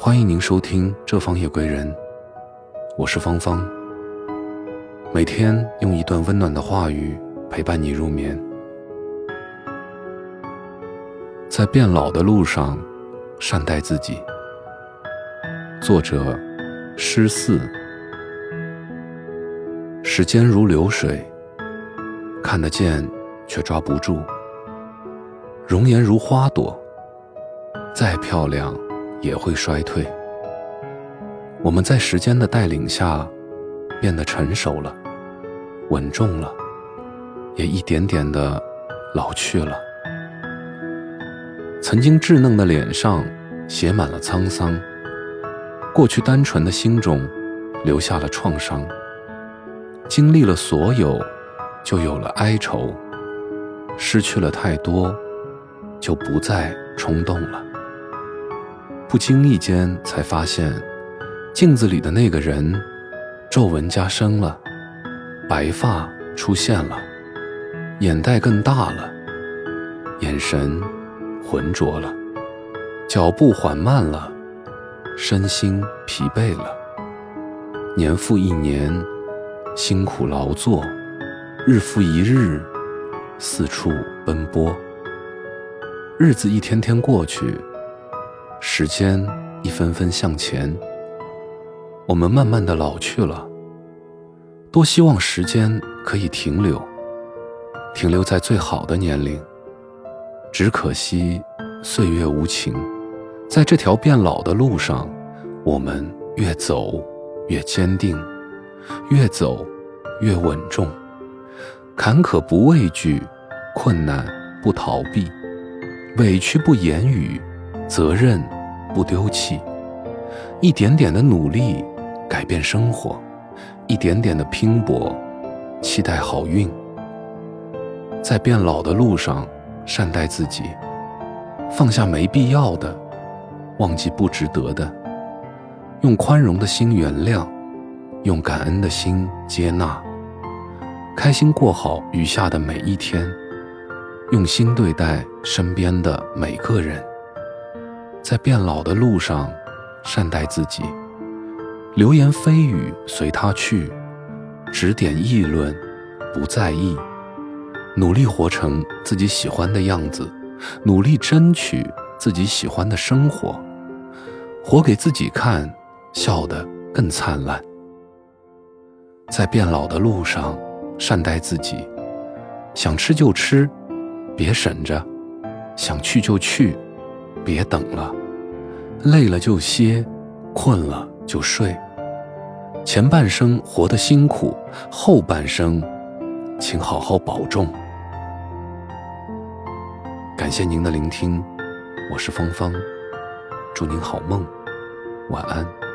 欢迎您收听《这方夜归人》，我是芳芳。每天用一段温暖的话语陪伴你入眠。在变老的路上，善待自己。作者：诗四。时间如流水，看得见却抓不住；容颜如花朵，再漂亮也会衰退。我们在时间的带领下，变得成熟了，稳重了，也一点点的老去了。曾经稚嫩的脸上写满了沧桑，过去单纯的心中留下了创伤。经历了所有，就有了哀愁；失去了太多，就不再冲动了。不经意间才发现，镜子里的那个人，皱纹加深了，白发出现了，眼袋更大了，眼神浑浊了，脚步缓慢了，身心疲惫了。年复一年。辛苦劳作，日复一日，四处奔波。日子一天天过去，时间一分分向前。我们慢慢的老去了。多希望时间可以停留，停留在最好的年龄。只可惜岁月无情，在这条变老的路上，我们越走越坚定。越走越稳重，坎坷不畏惧，困难不逃避，委屈不言语，责任不丢弃。一点点的努力改变生活，一点点的拼搏期待好运。在变老的路上，善待自己，放下没必要的，忘记不值得的，用宽容的心原谅。用感恩的心接纳，开心过好余下的每一天，用心对待身边的每个人，在变老的路上，善待自己。流言蜚语随他去，指点议论不在意，努力活成自己喜欢的样子，努力争取自己喜欢的生活，活给自己看，笑得更灿烂。在变老的路上，善待自己。想吃就吃，别省着；想去就去，别等了。累了就歇，困了就睡。前半生活得辛苦，后半生，请好好保重。感谢您的聆听，我是芳芳，祝您好梦，晚安。